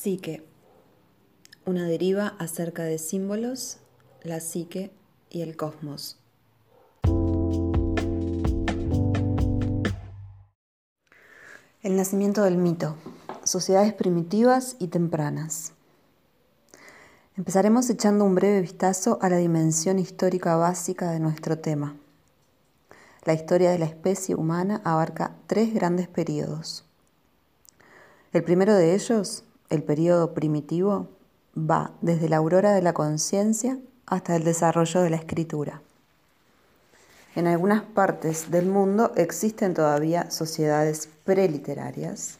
Psique. Una deriva acerca de símbolos, la psique y el cosmos. El nacimiento del mito. Sociedades primitivas y tempranas. Empezaremos echando un breve vistazo a la dimensión histórica básica de nuestro tema. La historia de la especie humana abarca tres grandes periodos. El primero de ellos, el periodo primitivo, va desde la aurora de la conciencia hasta el desarrollo de la escritura. En algunas partes del mundo existen todavía sociedades preliterarias.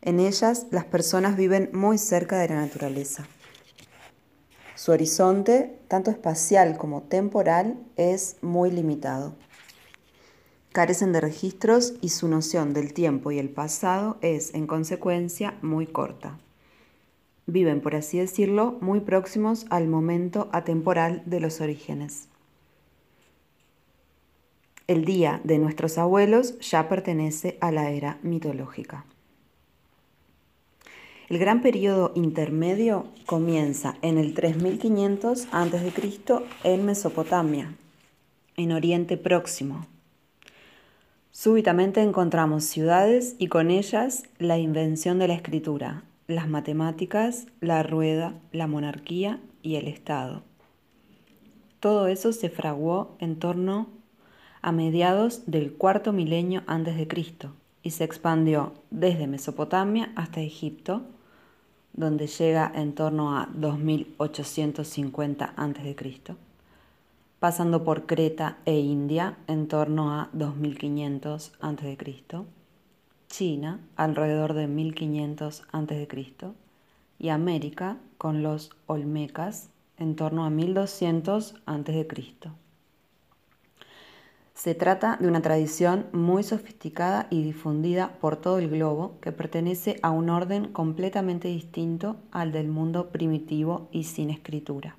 En ellas las personas viven muy cerca de la naturaleza. Su horizonte, tanto espacial como temporal, es muy limitado. Carecen de registros y su noción del tiempo y el pasado es, en consecuencia, muy corta. Viven, por así decirlo, muy próximos al momento atemporal de los orígenes. El día de nuestros abuelos ya pertenece a la era mitológica. El gran periodo intermedio comienza en el 3500 a.C. en Mesopotamia, en Oriente Próximo. Súbitamente encontramos ciudades y con ellas la invención de la escritura, las matemáticas, la rueda, la monarquía y el Estado. Todo eso se fraguó en torno a mediados del cuarto milenio antes de Cristo y se expandió desde Mesopotamia hasta Egipto, donde llega en torno a 2850 a.C., pasando por Creta e India en torno a 2500 a.C., China alrededor de 1500 a.C. y América con los Olmecas en torno a 1200 a.C. Se trata de una tradición muy sofisticada y difundida por todo el globo que pertenece a un orden completamente distinto al del mundo primitivo y sin escritura.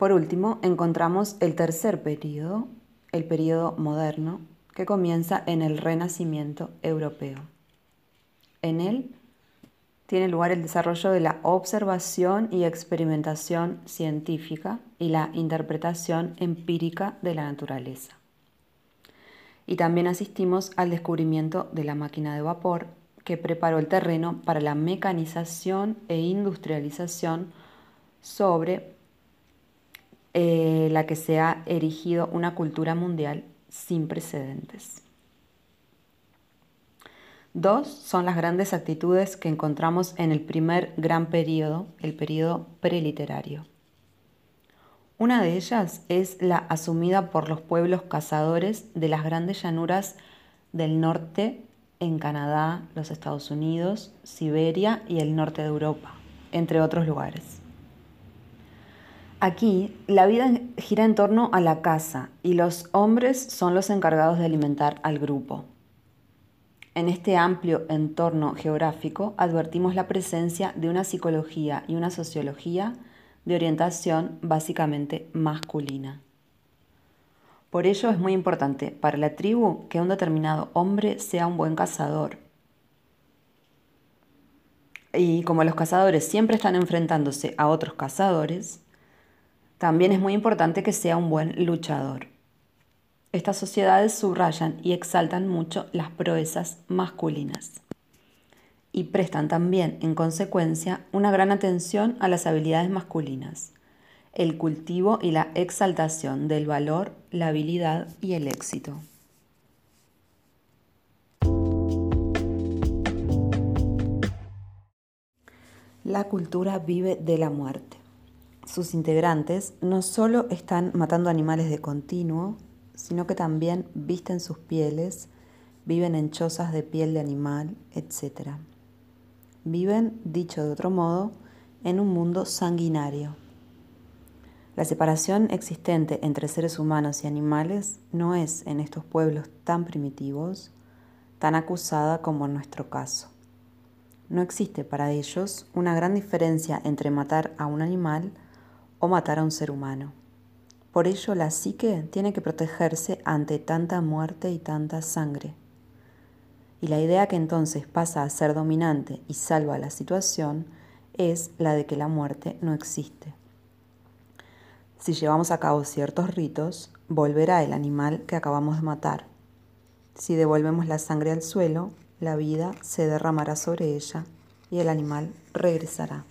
Por último, encontramos el tercer periodo, el periodo moderno, que comienza en el Renacimiento europeo. En él tiene lugar el desarrollo de la observación y experimentación científica y la interpretación empírica de la naturaleza. Y también asistimos al descubrimiento de la máquina de vapor que preparó el terreno para la mecanización e industrialización sobre eh, la que se ha erigido una cultura mundial sin precedentes. Dos son las grandes actitudes que encontramos en el primer gran periodo, el periodo preliterario. Una de ellas es la asumida por los pueblos cazadores de las grandes llanuras del norte en Canadá, los Estados Unidos, Siberia y el norte de Europa, entre otros lugares. Aquí la vida gira en torno a la caza y los hombres son los encargados de alimentar al grupo. En este amplio entorno geográfico advertimos la presencia de una psicología y una sociología de orientación básicamente masculina. Por ello es muy importante para la tribu que un determinado hombre sea un buen cazador. Y como los cazadores siempre están enfrentándose a otros cazadores, también es muy importante que sea un buen luchador. Estas sociedades subrayan y exaltan mucho las proezas masculinas y prestan también, en consecuencia, una gran atención a las habilidades masculinas, el cultivo y la exaltación del valor, la habilidad y el éxito. La cultura vive de la muerte. Sus integrantes no solo están matando animales de continuo, sino que también visten sus pieles, viven en chozas de piel de animal, etc. Viven, dicho de otro modo, en un mundo sanguinario. La separación existente entre seres humanos y animales no es en estos pueblos tan primitivos tan acusada como en nuestro caso. No existe para ellos una gran diferencia entre matar a un animal o matar a un ser humano. Por ello la psique tiene que protegerse ante tanta muerte y tanta sangre. y la idea que entonces pasa a ser dominante y salva la situación es la de que la muerte no existe. Si llevamos a cabo ciertos ritos, volverá el animal que acabamos de matar. Si devolvemos la sangre al suelo, la vida se derramará sobre ella y el animal regresará.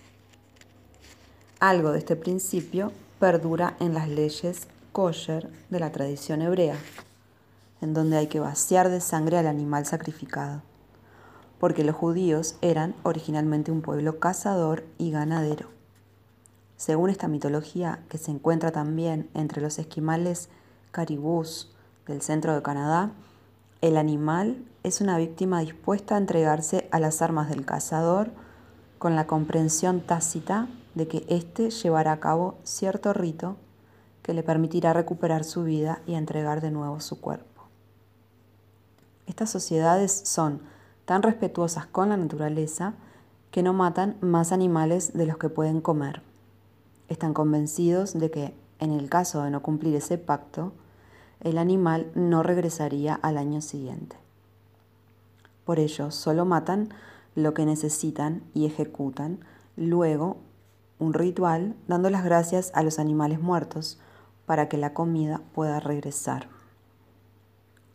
Algo de este principio perdura en las leyes kosher de la tradición hebrea, en donde hay que vaciar de sangre al animal sacrificado, porque los judíos eran originalmente un pueblo cazador y ganadero. Según esta mitología, que se encuentra también entre los esquimales caribús del centro de Canadá, el animal es una víctima dispuesta a entregarse a las armas del cazador con la comprensión tácita de que éste llevará a cabo cierto rito que le permitirá recuperar su vida y entregar de nuevo su cuerpo. Estas sociedades son tan respetuosas con la naturaleza que no matan más animales de los que pueden comer. Están convencidos de que, en el caso de no cumplir ese pacto, el animal no regresaría al año siguiente. Por ello, solo matan lo que necesitan y ejecutan luego un ritual dando las gracias a los animales muertos para que la comida pueda regresar.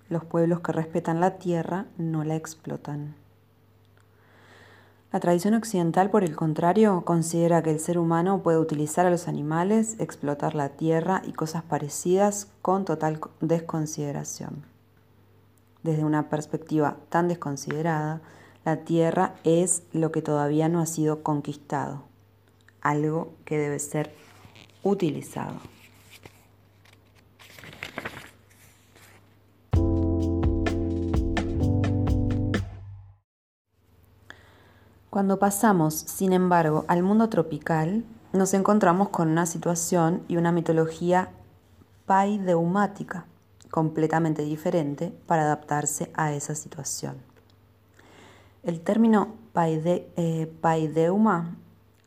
Los pueblos que respetan la tierra no la explotan. La tradición occidental, por el contrario, considera que el ser humano puede utilizar a los animales, explotar la tierra y cosas parecidas con total desconsideración. Desde una perspectiva tan desconsiderada, la tierra es lo que todavía no ha sido conquistado algo que debe ser utilizado. Cuando pasamos, sin embargo, al mundo tropical, nos encontramos con una situación y una mitología paideumática, completamente diferente para adaptarse a esa situación. El término eh, paideuma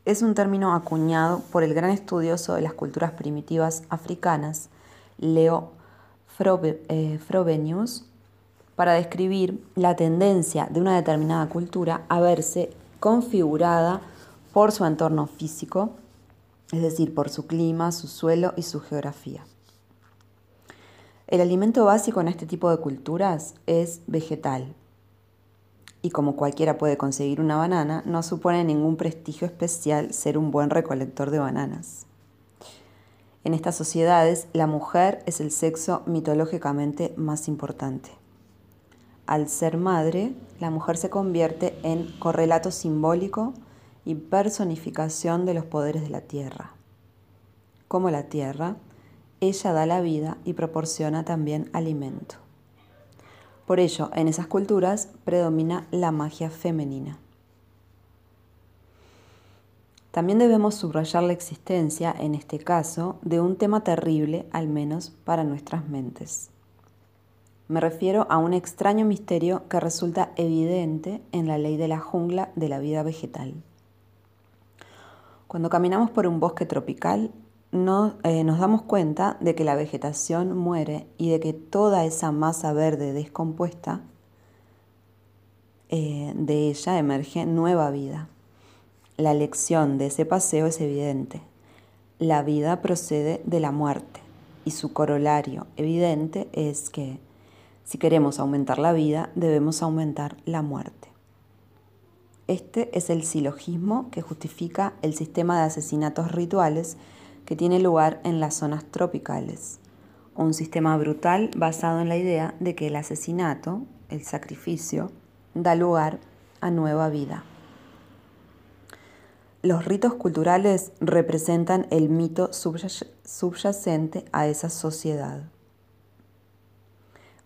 es un término acuñado por el gran estudioso de las culturas primitivas africanas, Leo eh, Frobenius, para describir la tendencia de una determinada cultura a verse configurada por su entorno físico, es decir, por su clima, su suelo y su geografía. El alimento básico en este tipo de culturas es vegetal, y como cualquiera puede conseguir una banana, no supone ningún prestigio especial ser un buen recolector de bananas. En estas sociedades, la mujer es el sexo mitológicamente más importante. Al ser madre, la mujer se convierte en correlato simbólico y personificación de los poderes de la tierra. Como la tierra, ella da la vida y proporciona también alimento. Por ello, en esas culturas predomina la magia femenina. También debemos subrayar la existencia, en este caso, de un tema terrible, al menos para nuestras mentes. Me refiero a un extraño misterio que resulta evidente en la ley de la jungla de la vida vegetal. Cuando caminamos por un bosque tropical, no, eh, nos damos cuenta de que la vegetación muere y de que toda esa masa verde descompuesta, eh, de ella emerge nueva vida. La lección de ese paseo es evidente. La vida procede de la muerte y su corolario evidente es que si queremos aumentar la vida, debemos aumentar la muerte. Este es el silogismo que justifica el sistema de asesinatos rituales que tiene lugar en las zonas tropicales. Un sistema brutal basado en la idea de que el asesinato, el sacrificio, da lugar a nueva vida. Los ritos culturales representan el mito subyacente a esa sociedad.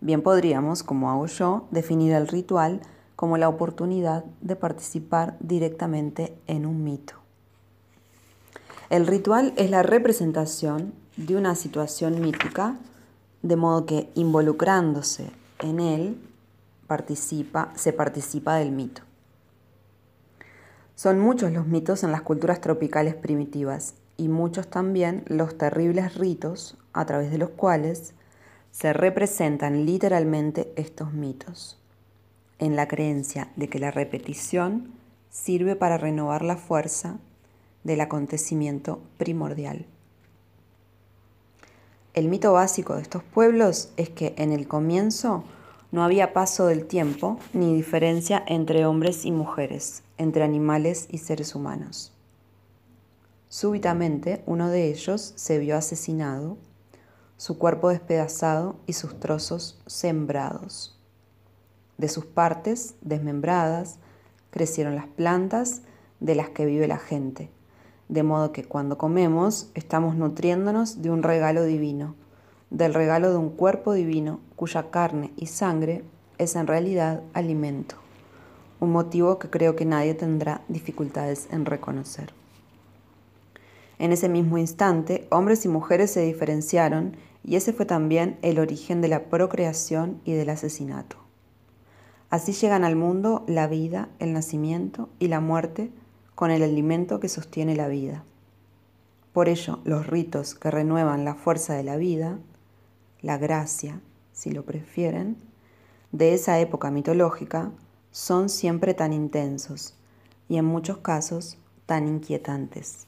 Bien podríamos, como hago yo, definir el ritual como la oportunidad de participar directamente en un mito. El ritual es la representación de una situación mítica, de modo que involucrándose en él participa, se participa del mito. Son muchos los mitos en las culturas tropicales primitivas y muchos también los terribles ritos a través de los cuales se representan literalmente estos mitos. en la creencia de que la repetición sirve para renovar la fuerza del acontecimiento primordial. El mito básico de estos pueblos es que en el comienzo no había paso del tiempo ni diferencia entre hombres y mujeres, entre animales y seres humanos. Súbitamente uno de ellos se vio asesinado, su cuerpo despedazado y sus trozos sembrados. De sus partes desmembradas crecieron las plantas de las que vive la gente de modo que cuando comemos estamos nutriéndonos de un regalo divino, del regalo de un cuerpo divino cuya carne y sangre es en realidad alimento, un motivo que creo que nadie tendrá dificultades en reconocer. En ese mismo instante, hombres y mujeres se diferenciaron y ese fue también el origen de la procreación y del asesinato. Así llegan al mundo la vida, el nacimiento y la muerte, con el alimento que sostiene la vida. Por ello, los ritos que renuevan la fuerza de la vida, la gracia, si lo prefieren, de esa época mitológica, son siempre tan intensos y en muchos casos tan inquietantes.